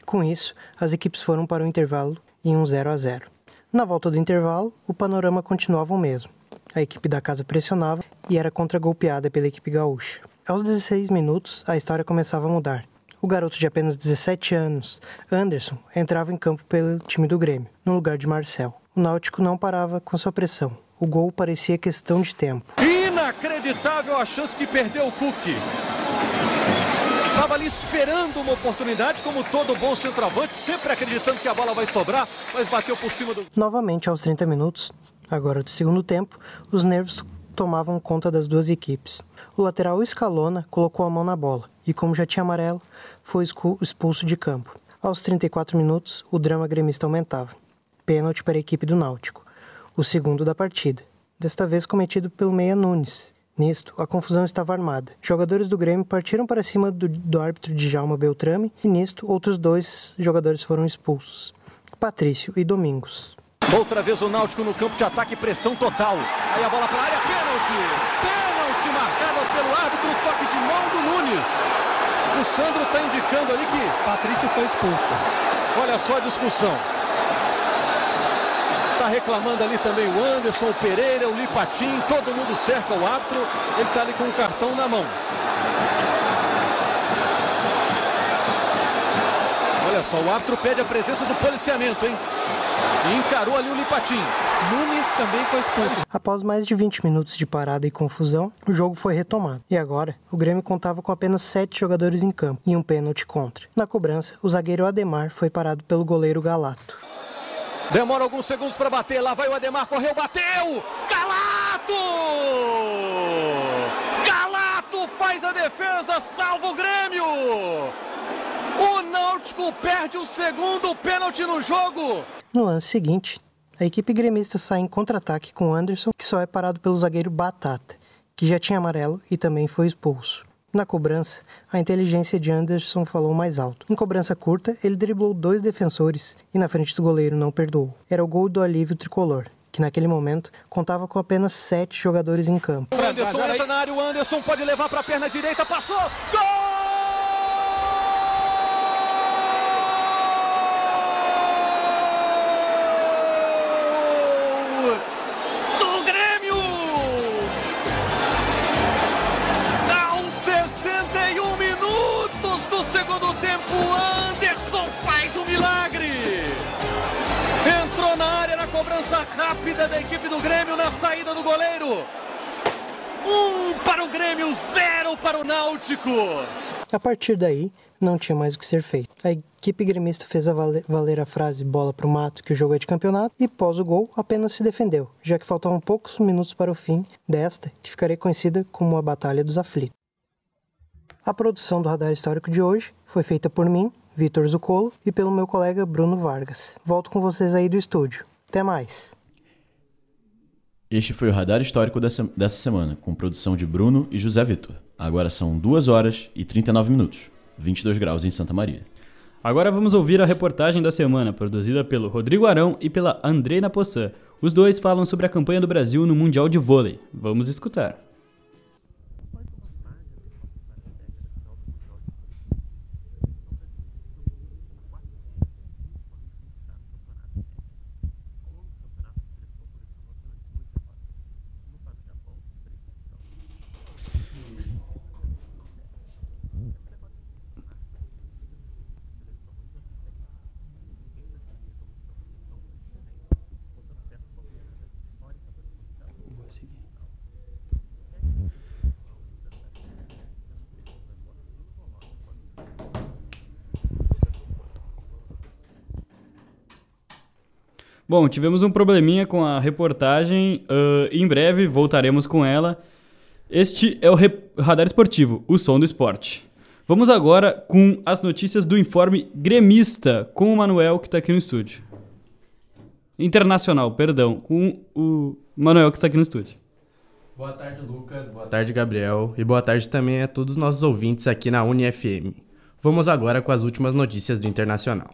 Com isso, as equipes foram para o intervalo em um 0 a 0. Na volta do intervalo, o panorama continuava o mesmo. A equipe da casa pressionava e era contragolpeada pela equipe gaúcha. Aos 16 minutos, a história começava a mudar. O garoto de apenas 17 anos, Anderson, entrava em campo pelo time do Grêmio, no lugar de Marcel. O Náutico não parava com sua pressão. O gol parecia questão de tempo. Inacreditável a chance que perdeu o Cook. Estava ali esperando uma oportunidade, como todo bom centroavante, sempre acreditando que a bola vai sobrar, mas bateu por cima do. Novamente aos 30 minutos, agora do segundo tempo, os nervos tomavam conta das duas equipes. O lateral Escalona colocou a mão na bola e, como já tinha amarelo, foi expulso de campo. Aos 34 minutos, o drama gremista aumentava. Pênalti para a equipe do Náutico, o segundo da partida, desta vez cometido pelo Meia Nunes. Nisto, a confusão estava armada. Jogadores do Grêmio partiram para cima do, do árbitro Djalma Beltrame e nisto outros dois jogadores foram expulsos. Patrício e Domingos. Outra vez o Náutico no campo de ataque, pressão total. Aí a bola para a área, pênalti! Pênalti marcado pelo árbitro, toque de mão do Nunes. O Sandro está indicando ali que Patrício foi expulso. Olha só a discussão. Está reclamando ali também o Anderson, o Pereira, o Lipatim, todo mundo cerca o árbitro. Ele está ali com o cartão na mão. Olha só, o árbitro pede a presença do policiamento, hein? E encarou ali o Lipatim. Nunes também foi expulso. Após mais de 20 minutos de parada e confusão, o jogo foi retomado. E agora, o Grêmio contava com apenas 7 jogadores em campo e um pênalti contra. Na cobrança, o zagueiro Ademar foi parado pelo goleiro Galato. Demora alguns segundos para bater. Lá vai o Ademar, correu, bateu! Galato! Galato faz a defesa, salva o Grêmio! O Náutico perde o segundo pênalti no jogo. No lance seguinte, a equipe gremista sai em contra-ataque com Anderson, que só é parado pelo zagueiro Batata, que já tinha amarelo e também foi expulso. Na cobrança, a inteligência de Anderson falou mais alto. Em cobrança curta, ele driblou dois defensores e na frente do goleiro não perdoou. Era o gol do alívio tricolor, que naquele momento contava com apenas sete jogadores em campo. Anderson entra na área, o Anderson pode levar para a perna direita, passou, gol! Rápida da equipe do Grêmio na saída do goleiro. Um para o Grêmio, zero para o Náutico. A partir daí, não tinha mais o que ser feito. A equipe gremista fez a vale- valer a frase bola pro mato que o jogo é de campeonato e pós o gol apenas se defendeu, já que faltavam poucos minutos para o fim desta, que ficaria conhecida como a Batalha dos Aflitos. A produção do Radar Histórico de hoje foi feita por mim, Vitor Zucolo, e pelo meu colega Bruno Vargas. Volto com vocês aí do estúdio. Até mais! Este foi o Radar Histórico dessa, semana, com produção de Bruno e José Vitor. Agora são 2 horas e 39 minutos, 22 graus em Santa Maria. Agora vamos ouvir a reportagem da semana, produzida pelo Rodrigo Arão e pela Andreina Poçan. Os dois falam sobre a campanha do Brasil no Mundial de Vôlei. Vamos escutar. Bom, tivemos um probleminha com a reportagem. ah, em breve voltaremos com ela. Este é o Radar Esportivo, o som do esporte. Vamos agora com as notícias do informe gremista com o Manuel que está aqui no estúdio. Internacional, perdão, com o Manuel que está aqui no estúdio. Boa tarde, Lucas. Boa tarde, Gabriel. E boa tarde também a todos os nossos ouvintes aqui na UniFM. Vamos agora com as últimas notícias do Internacional.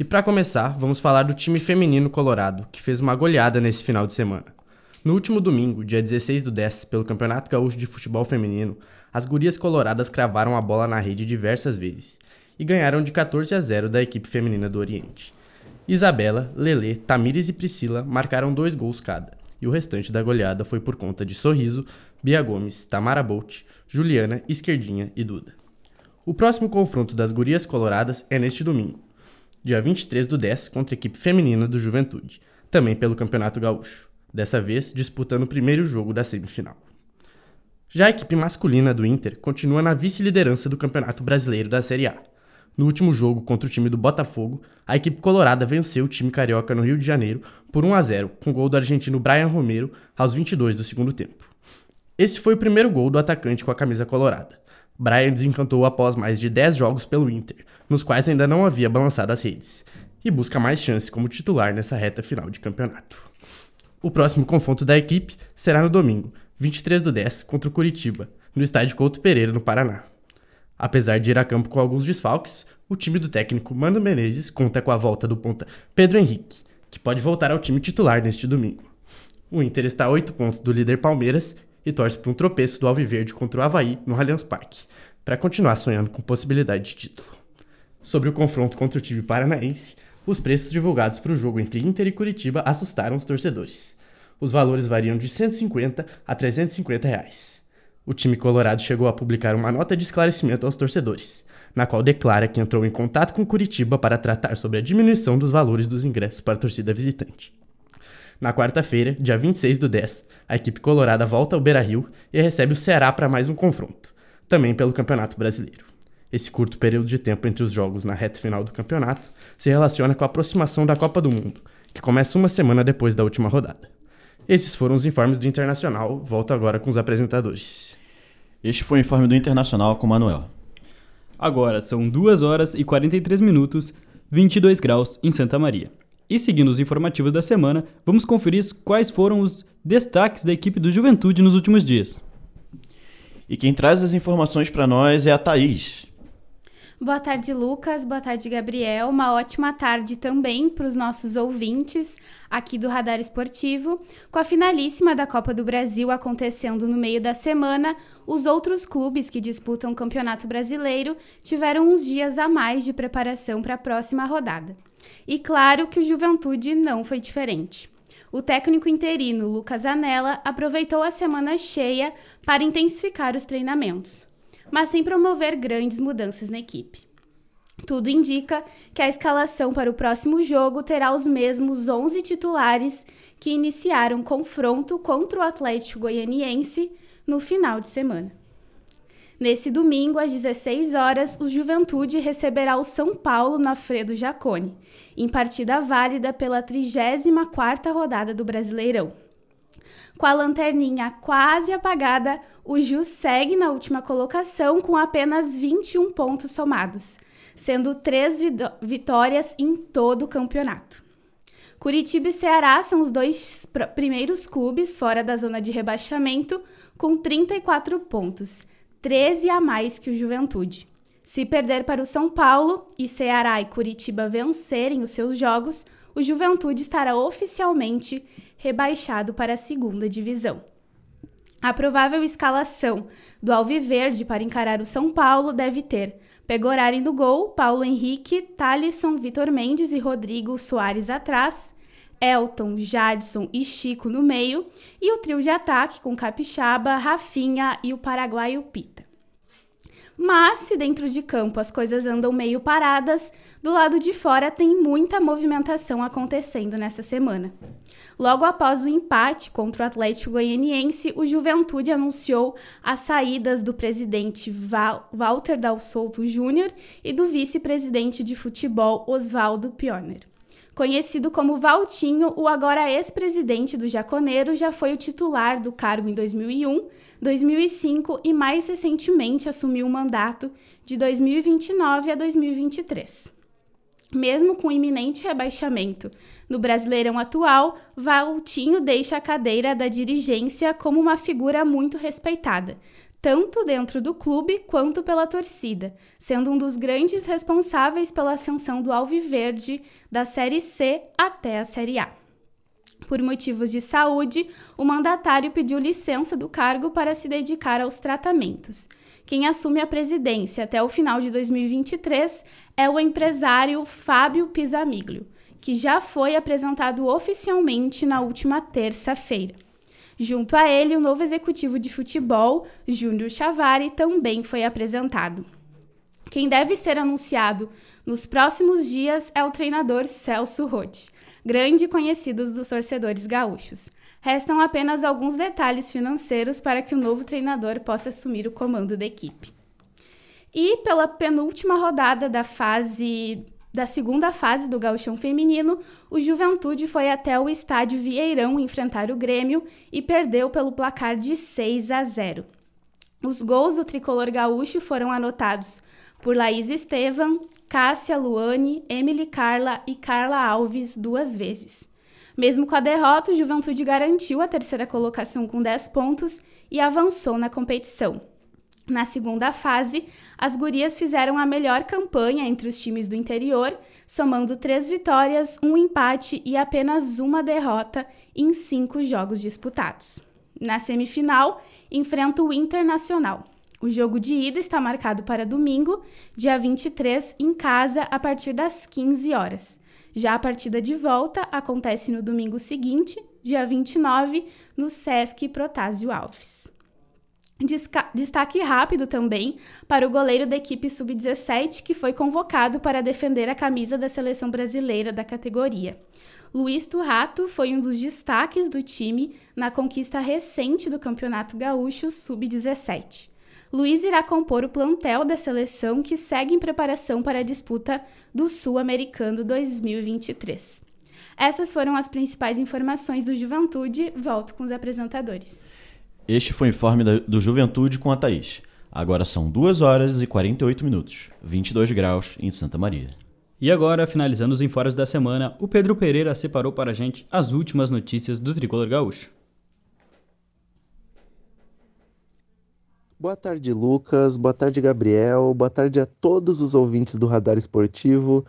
E para começar, vamos falar do time feminino colorado, que fez uma goleada nesse final de semana. No último domingo, dia 16 do 10, pelo Campeonato Gaúcho de Futebol Feminino, as gurias coloradas cravaram a bola na rede diversas vezes e ganharam de 14 a 0 da equipe feminina do Oriente. Isabela, Lele, Tamires e Priscila marcaram dois gols cada, e o restante da goleada foi por conta de Sorriso, Bia Gomes, Tamara Bolt, Juliana, Esquerdinha e Duda. O próximo confronto das gurias coloradas é neste domingo, dia 23 do 10, contra a equipe feminina do Juventude, também pelo Campeonato Gaúcho, dessa vez disputando o primeiro jogo da semifinal. Já a equipe masculina do Inter continua na vice-liderança do Campeonato Brasileiro da Série A. No último jogo contra o time do Botafogo, a equipe colorada venceu o time carioca no Rio de Janeiro por 1 a 0, com gol do argentino Brian Romero aos 22 do segundo tempo. Esse foi o primeiro gol do atacante com a camisa colorada. Brian desencantou após mais de 10 jogos pelo Inter, nos quais ainda não havia balançado as redes, e busca mais chances como titular nessa reta final de campeonato. O próximo confronto da equipe será no domingo, 23 do 10, contra o Curitiba, no estádio Couto Pereira, no Paraná. Apesar de ir a campo com alguns desfalques, o time do técnico Mano Menezes conta com a volta do ponta Pedro Henrique, que pode voltar ao time titular neste domingo. O Inter está a 8 pontos do líder Palmeiras e torce por um tropeço do Alviverde contra o Havaí no Allianz Parque, para continuar sonhando com possibilidade de título. Sobre o confronto contra o time paranaense, os preços divulgados para o jogo entre Inter e Curitiba assustaram os torcedores. Os valores variam de 150 a 350 reais. O time colorado chegou a publicar uma nota de esclarecimento aos torcedores, na qual declara que entrou em contato com Curitiba para tratar sobre a diminuição dos valores dos ingressos para a torcida visitante. Na quarta-feira, dia 26 do 10, a equipe colorada volta ao Beira-Rio e recebe o Ceará para mais um confronto, também pelo Campeonato Brasileiro. Esse curto período de tempo entre os jogos na reta final do campeonato se relaciona com a aproximação da Copa do Mundo, que começa uma semana depois da última rodada. Esses foram os informes do Internacional. Volto agora com os apresentadores. Este foi o informe do Internacional com Manuel. Agora são 2 horas e 43 minutos, 22 graus em Santa Maria. E seguindo os informativos da semana, vamos conferir quais foram os destaques da equipe do Juventude nos últimos dias. E quem traz as informações para nós é a Thaís. Boa tarde, Lucas. Boa tarde, Gabriel. Uma ótima tarde também para os nossos ouvintes aqui do Radar Esportivo. Com a finalíssima da Copa do Brasil acontecendo no meio da semana, os outros clubes que disputam o Campeonato Brasileiro tiveram uns dias a mais de preparação para a próxima rodada. E claro que o Juventude não foi diferente. O técnico interino Lucas Anella aproveitou a semana cheia para intensificar os treinamentos mas sem promover grandes mudanças na equipe. Tudo indica que a escalação para o próximo jogo terá os mesmos 11 titulares que iniciaram confronto contra o Atlético Goianiense no final de semana. Nesse domingo, às 16 horas, o Juventude receberá o São Paulo no Alfredo Jacone, em partida válida pela 34ª rodada do Brasileirão. Com a lanterninha quase apagada, o Ju segue na última colocação com apenas 21 pontos somados, sendo três vitórias em todo o campeonato. Curitiba e Ceará são os dois primeiros clubes fora da zona de rebaixamento, com 34 pontos, 13 a mais que o Juventude. Se perder para o São Paulo e Ceará e Curitiba vencerem os seus jogos, o Juventude estará oficialmente rebaixado para a segunda divisão. A provável escalação do Alviverde para encarar o São Paulo deve ter Pegorari no gol, Paulo Henrique, Thalisson, Vitor Mendes e Rodrigo Soares atrás, Elton, Jadson e Chico no meio, e o trio de ataque com Capixaba, Rafinha e o paraguaio Pita. Mas, se dentro de campo as coisas andam meio paradas, do lado de fora tem muita movimentação acontecendo nessa semana. Logo após o empate contra o Atlético Goianiense, o Juventude anunciou as saídas do presidente Val Walter Dal Souto Júnior e do vice-presidente de futebol Oswaldo Pioner. Conhecido como Valtinho, o agora ex-presidente do Jaconeiro já foi o titular do cargo em 2001, 2005 e mais recentemente assumiu o mandato de 2029 a 2023. Mesmo com iminente rebaixamento no Brasileirão atual, Valtinho deixa a cadeira da dirigência como uma figura muito respeitada, tanto dentro do clube quanto pela torcida, sendo um dos grandes responsáveis pela ascensão do Alviverde da Série C até a Série A. Por motivos de saúde, o mandatário pediu licença do cargo para se dedicar aos tratamentos. Quem assume a presidência até o final de 2023 é o empresário Fábio Pisamiglio, que já foi apresentado oficialmente na última terça-feira. Junto a ele, o novo executivo de futebol, Júnior Chavari, também foi apresentado. Quem deve ser anunciado nos próximos dias é o treinador Celso Rotti, grande conhecido dos torcedores gaúchos. Restam apenas alguns detalhes financeiros para que o novo treinador possa assumir o comando da equipe. E pela penúltima rodada da fase da segunda fase do Gauchão Feminino, o Juventude foi até o estádio Vieirão enfrentar o Grêmio e perdeu pelo placar de 6 a 0. Os gols do tricolor gaúcho foram anotados por Laís Estevam, Cássia Luane, Emily Carla e Carla Alves duas vezes. Mesmo com a derrota, o Juventude garantiu a terceira colocação com 10 pontos e avançou na competição. Na segunda fase, as gurias fizeram a melhor campanha entre os times do interior, somando três vitórias, um empate e apenas uma derrota em cinco jogos disputados. Na semifinal, enfrenta o Internacional. O jogo de ida está marcado para domingo, dia 23, em casa, a partir das 15 horas. Já a partida de volta acontece no domingo seguinte, dia 29, no Sesc Protásio Alves. Destaque rápido também para o goleiro da equipe sub-17 que foi convocado para defender a camisa da seleção brasileira da categoria. Luiz Turrato foi um dos destaques do time na conquista recente do Campeonato Gaúcho Sub-17. Luiz irá compor o plantel da seleção que segue em preparação para a disputa do Sul-Americano 2023. Essas foram as principais informações do Juventude. Volto com os apresentadores. Este foi o informe da- do Juventude com a Thaís. Agora são 2 horas e 48 minutos, 22 graus em Santa Maria. E agora, finalizando os informes da semana, o Pedro Pereira separou para a gente as últimas notícias do Tricolor Gaúcho. Boa tarde, Lucas. Boa tarde, Gabriel. Boa tarde a todos os ouvintes do Radar Esportivo.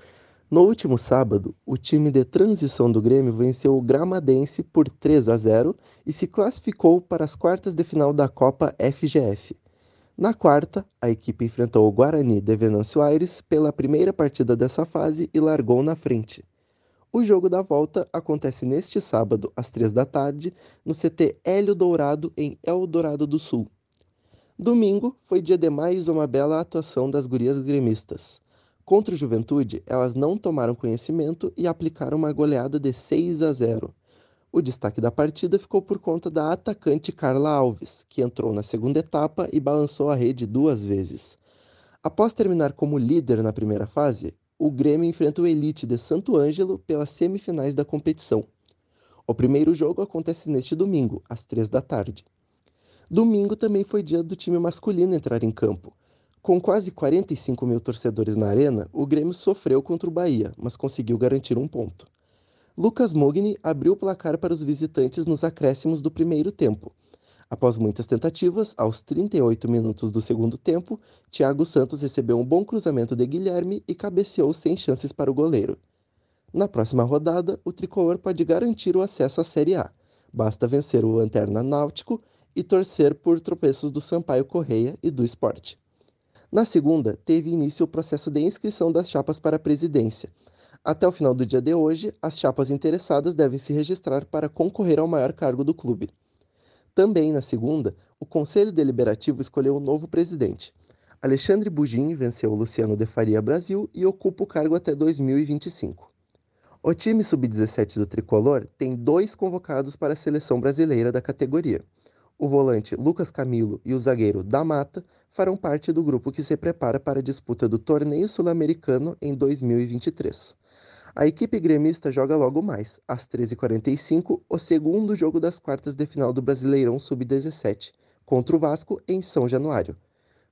No último sábado, o time de transição do Grêmio venceu o Gramadense por 3 a 0 e se classificou para as quartas de final da Copa FGF. Na quarta, a equipe enfrentou o Guarani de Venâncio Aires pela primeira partida dessa fase e largou na frente. O jogo da volta acontece neste sábado, às 3 da tarde, no CT Hélio Dourado, em Eldorado do Sul. Domingo foi dia de mais uma bela atuação das gurias gremistas. Contra o Juventude, elas não tomaram conhecimento e aplicaram uma goleada de 6 a 0. O destaque da partida ficou por conta da atacante Carla Alves, que entrou na segunda etapa e balançou a rede duas vezes. Após terminar como líder na primeira fase, o Grêmio enfrenta o Elite de Santo Ângelo pelas semifinais da competição. O primeiro jogo acontece neste domingo, às 3 da tarde. Domingo também foi dia do time masculino entrar em campo. Com quase 45 mil torcedores na arena, o Grêmio sofreu contra o Bahia, mas conseguiu garantir um ponto. Lucas Mogni abriu o placar para os visitantes nos acréscimos do primeiro tempo. Após muitas tentativas, aos 38 minutos do segundo tempo, Thiago Santos recebeu um bom cruzamento de Guilherme e cabeceou sem chances para o goleiro. Na próxima rodada, o tricolor pode garantir o acesso à Série A. Basta vencer o Lanterna Náutico e torcer por tropeços do Sampaio Correia e do Esporte. Na segunda, teve início o processo de inscrição das chapas para a presidência. Até o final do dia de hoje, as chapas interessadas devem se registrar para concorrer ao maior cargo do clube. Também na segunda, o Conselho Deliberativo escolheu um novo presidente. Alexandre Bugin venceu o Luciano de Faria Brasil e ocupa o cargo até 2025. O time sub-17 do tricolor tem dois convocados para a seleção brasileira da categoria. O volante Lucas Camilo e o zagueiro Da Mata farão parte do grupo que se prepara para a disputa do Torneio Sul-Americano em 2023. A equipe gremista joga logo mais, às 13h45, o segundo jogo das quartas de final do Brasileirão Sub-17, contra o Vasco em São Januário.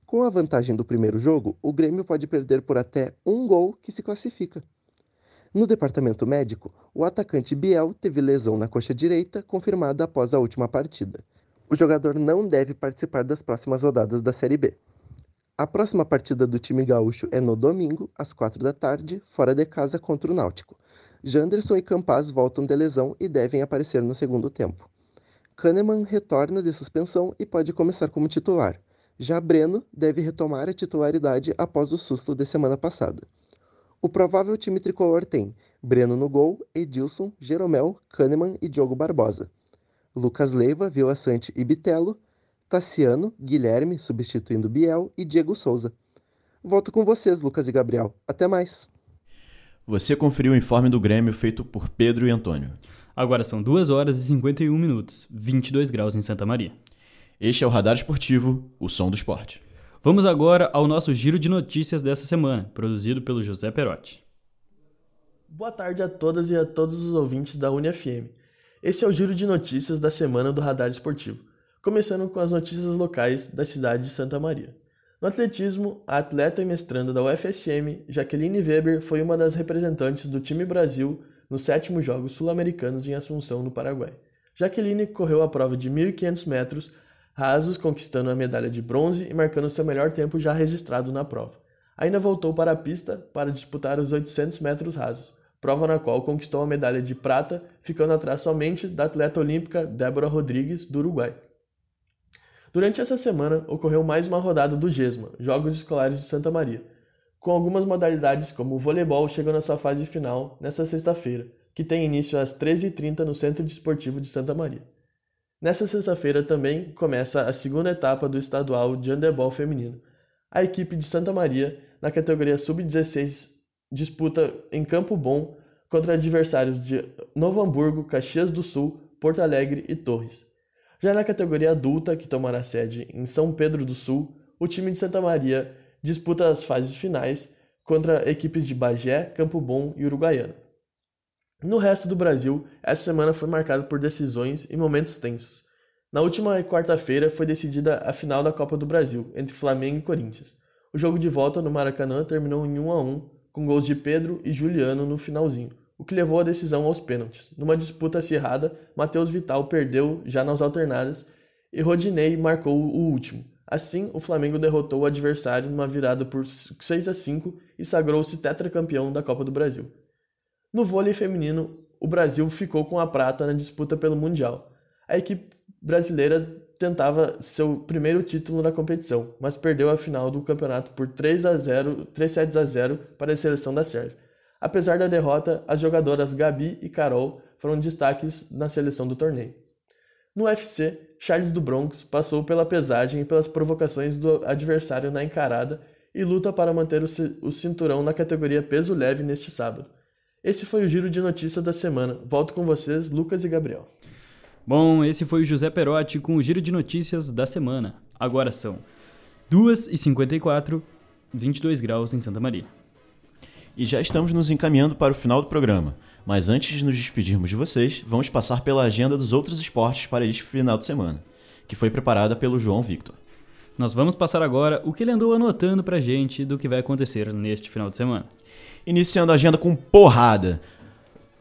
Com a vantagem do primeiro jogo, o Grêmio pode perder por até um gol que se classifica. No departamento médico, o atacante Biel teve lesão na coxa direita, confirmada após a última partida. O jogador não deve participar das próximas rodadas da Série B. A próxima partida do time gaúcho é no domingo, às 4 da tarde, fora de casa contra o Náutico. Janderson e Campaz voltam de lesão e devem aparecer no segundo tempo. Kahneman retorna de suspensão e pode começar como titular. Já Breno deve retomar a titularidade após o susto de semana passada. O provável time tricolor tem Breno no gol, Edilson, Jeromel, Kahneman e Diogo Barbosa. Lucas Leiva, Vila Sante e Bitelo, Tassiano, Guilherme, substituindo Biel e Diego Souza. Volto com vocês, Lucas e Gabriel. Até mais. Você conferiu o informe do Grêmio feito por Pedro e Antônio. Agora são 2 horas e 51 minutos, 22 graus em Santa Maria. Este é o Radar Esportivo, o som do esporte. Vamos agora ao nosso giro de notícias dessa semana, produzido pelo José Perotti. Boa tarde a todas e a todos os ouvintes da UniFM. Este é o giro de notícias da semana do Radar Esportivo, começando com as notícias locais da cidade de Santa Maria. No atletismo, a atleta e mestranda da UFSM, Jaqueline Weber, foi uma das representantes do time Brasil nos sétimos Jogos Sul-Americanos em Assunção, no Paraguai. Jaqueline correu a prova de 1.500 metros rasos, conquistando a medalha de bronze e marcando seu melhor tempo já registrado na prova. Ainda voltou para a pista para disputar os 800 metros rasos, prova na qual conquistou a medalha de prata, ficando atrás somente da atleta olímpica Débora Rodrigues, do Uruguai. Durante essa semana, ocorreu mais uma rodada do GESMA, Jogos Escolares de Santa Maria, com algumas modalidades como o voleibol chegando à sua fase final nesta sexta-feira, que tem início às 13h30 no Centro Desportivo de Santa Maria. Nessa sexta-feira também começa a segunda etapa do estadual de handebol feminino. A equipe de Santa Maria, na categoria sub-16, disputa em Campo Bom contra adversários de Novo Hamburgo, Caxias do Sul, Porto Alegre e Torres. Já na categoria adulta, que tomará sede em São Pedro do Sul, o time de Santa Maria disputa as fases finais contra equipes de Bagé, Campo Bom e Uruguaiana. No resto do Brasil, essa semana foi marcada por decisões e momentos tensos. Na última quarta-feira foi decidida a final da Copa do Brasil, entre Flamengo e Corinthians. O jogo de volta no Maracanã terminou em 1 a 1 com gols de Pedro e Juliano no finalzinho, o que levou a decisão aos pênaltis. Numa disputa acirrada, Matheus Vital perdeu já nas alternadas e Rodinei marcou o último. Assim, o Flamengo derrotou o adversário numa virada por 6 a 5 e sagrou-se tetracampeão da Copa do Brasil. No vôlei feminino, o Brasil ficou com a prata na disputa pelo Mundial. A equipe brasileira tentava seu primeiro título na competição, mas perdeu a final do campeonato por 3 a 0, 3 sets a 0 para a seleção da Sérvia. Apesar da derrota, as jogadoras Gabi e Carol foram destaques na seleção do torneio. No UFC, Charles do Bronx passou pela pesagem e pelas provocações do adversário na encarada e luta para manter o cinturão na categoria peso leve neste sábado. Esse foi o giro de notícias da semana. Volto com vocês, Lucas e Gabriel. Bom, esse foi o José Perotti com o giro de notícias da semana. Agora são 2h54, 22 graus em Santa Maria. E já estamos nos encaminhando para o final do programa. Mas antes de nos despedirmos de vocês, vamos passar pela agenda dos outros esportes para este final de semana, que foi preparada pelo João Victor. Nós vamos passar agora o que ele andou anotando pra gente do que vai acontecer neste final de semana. Iniciando a agenda com porrada.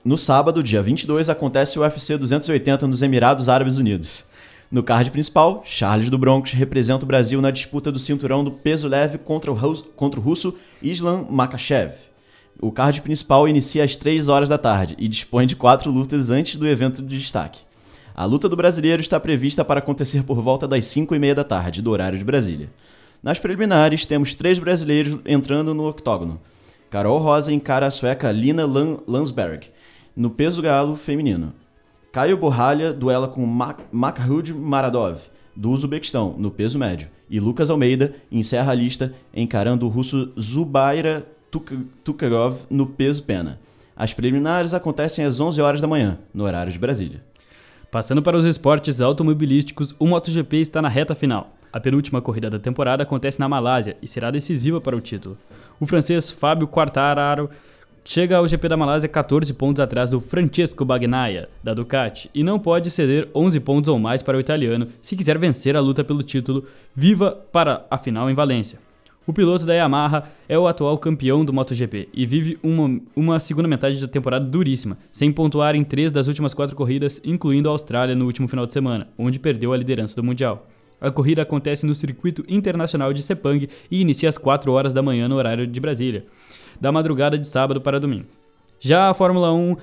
No sábado, dia 22, acontece o UFC 280 nos Emirados Árabes Unidos. No card principal, Charles do Bronx representa o Brasil na disputa do cinturão do peso leve contra o, contra o russo Islam Makachev. O card principal inicia às 3 horas da tarde e dispõe de quatro lutas antes do evento de destaque. A luta do brasileiro está prevista para acontecer por volta das 5 e meia da tarde, do horário de Brasília. Nas preliminares, temos três brasileiros entrando no octógono. Carol Rosa encara a sueca Lina Landsberg, no peso galo feminino. Caio Borralha duela com Makhud Maradov, do Uzbequistão, no peso médio. E Lucas Almeida encerra a lista encarando o russo Zubaira Tukarov no peso pena. As preliminares acontecem às 11 horas da manhã, no horário de Brasília. Passando para os esportes automobilísticos, o MotoGP está na reta final. A penúltima corrida da temporada acontece na Malásia e será decisiva para o título. O francês Fábio Quartararo chega ao GP da Malásia 14 pontos atrás do Francesco Bagnaia, da Ducati, e não pode ceder 11 pontos ou mais para o italiano se quiser vencer a luta pelo título viva para a final em Valência. O piloto da Yamaha é o atual campeão do MotoGP e vive uma, uma segunda metade da temporada duríssima, sem pontuar em três das últimas quatro corridas, incluindo a Austrália no último final de semana, onde perdeu a liderança do Mundial. A corrida acontece no Circuito Internacional de Sepang e inicia às 4 horas da manhã no horário de Brasília, da madrugada de sábado para domingo. Já a Fórmula 1,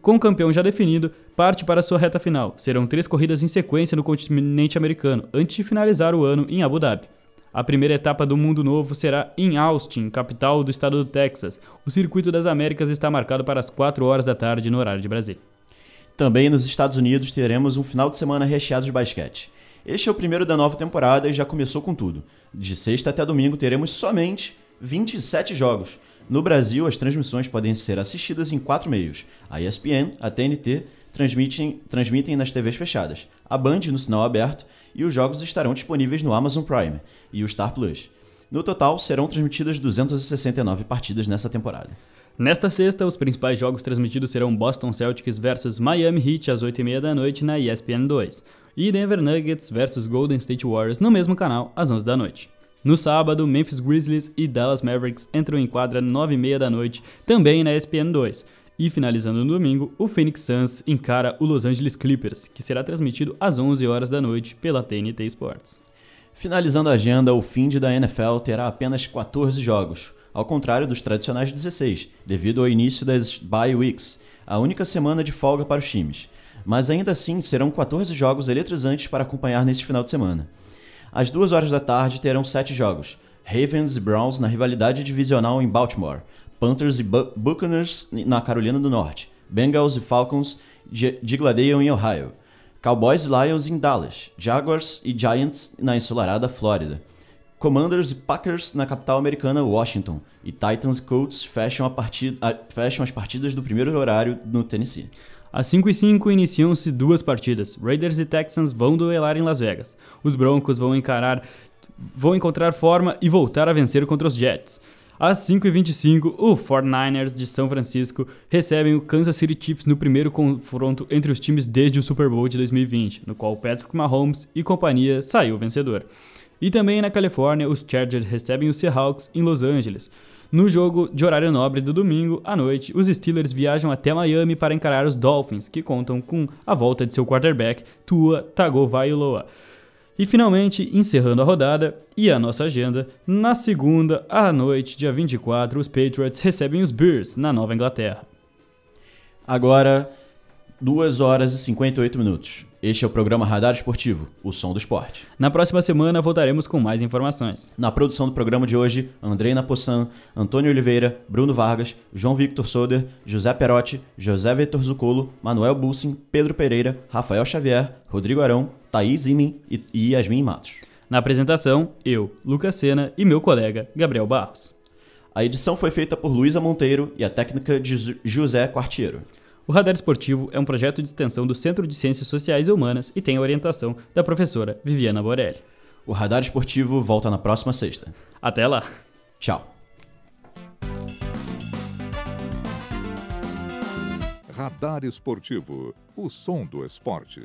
com campeão já definido, parte para sua reta final. Serão três corridas em sequência no continente americano, antes de finalizar o ano em Abu Dhabi. A primeira etapa do Mundo Novo será em Austin, capital do estado do Texas. O Circuito das Américas está marcado para as 4 horas da tarde no horário de Brasília. Também nos Estados Unidos teremos um final de semana recheado de basquete. Este é o primeiro da nova temporada e já começou com tudo. De sexta até domingo teremos somente 27 jogos. No Brasil, as transmissões podem ser assistidas em quatro meios: a ESPN, a TNT, transmitem, transmitem nas TVs fechadas, a Band no sinal aberto e os jogos estarão disponíveis no Amazon Prime e o Star Plus. No total, serão transmitidas 269 partidas nessa temporada. Nesta sexta, os principais jogos transmitidos serão Boston Celtics versus Miami Heat às 8h30 da noite na ESPN 2 e Denver Nuggets versus Golden State Warriors no mesmo canal às 11 da noite. No sábado, Memphis Grizzlies e Dallas Mavericks entram em quadra às 9h30 da noite, também na ESPN 2, e finalizando no domingo, o Phoenix Suns encara o Los Angeles Clippers, que será transmitido às 11 horas da noite pela TNT Sports. Finalizando a agenda, o fim de da NFL terá apenas 14 jogos, ao contrário dos tradicionais 16, devido ao início das bye weeks, a única semana de folga para os times. Mas ainda assim serão 14 jogos eletrizantes para acompanhar neste final de semana. Às 2 horas da tarde terão 7 jogos, Ravens e Browns na rivalidade divisional em Baltimore, Panthers e Buccaneers na Carolina do Norte, Bengals e Falcons digladeiam em Ohio, Cowboys e Lions em Dallas, Jaguars e Giants na ensolarada Flórida, Commanders e Packers na capital americana Washington, e Titans e Colts fecham, partida, fecham as partidas do primeiro horário no Tennessee. Às 5 e 5 iniciam-se duas partidas. Raiders e Texans vão duelar em Las Vegas. Os Broncos vão encarar vão encontrar forma e voltar a vencer contra os Jets. Às 5h25, o 49ers de São Francisco recebem o Kansas City Chiefs no primeiro confronto entre os times desde o Super Bowl de 2020, no qual Patrick Mahomes e companhia saiu vencedor. E também na Califórnia, os Chargers recebem os Seahawks em Los Angeles. No jogo de horário nobre do domingo à noite, os Steelers viajam até Miami para encarar os Dolphins, que contam com a volta de seu quarterback, Tua Tagovailoa. E finalmente, encerrando a rodada e a nossa agenda, na segunda à noite, dia 24, os Patriots recebem os Bears na Nova Inglaterra. Agora, 2 horas e 58 minutos. Este é o programa Radar Esportivo, o som do esporte. Na próxima semana voltaremos com mais informações. Na produção do programa de hoje, Andrei Napossan, Antônio Oliveira, Bruno Vargas, João Victor Soder, José Perotti, José Vitor Zucolo, Manuel Bussin, Pedro Pereira, Rafael Xavier, Rodrigo Arão, Thaís Imin e Yasmin Matos. Na apresentação, eu, Lucas Sena e meu colega Gabriel Barros. A edição foi feita por Luísa Monteiro e a técnica de José Quartiero. O Radar Esportivo é um projeto de extensão do Centro de Ciências Sociais e Humanas e tem a orientação da professora Viviana Borelli. O Radar Esportivo volta na próxima sexta. Até lá! Tchau. Radar Esportivo, o som do esporte.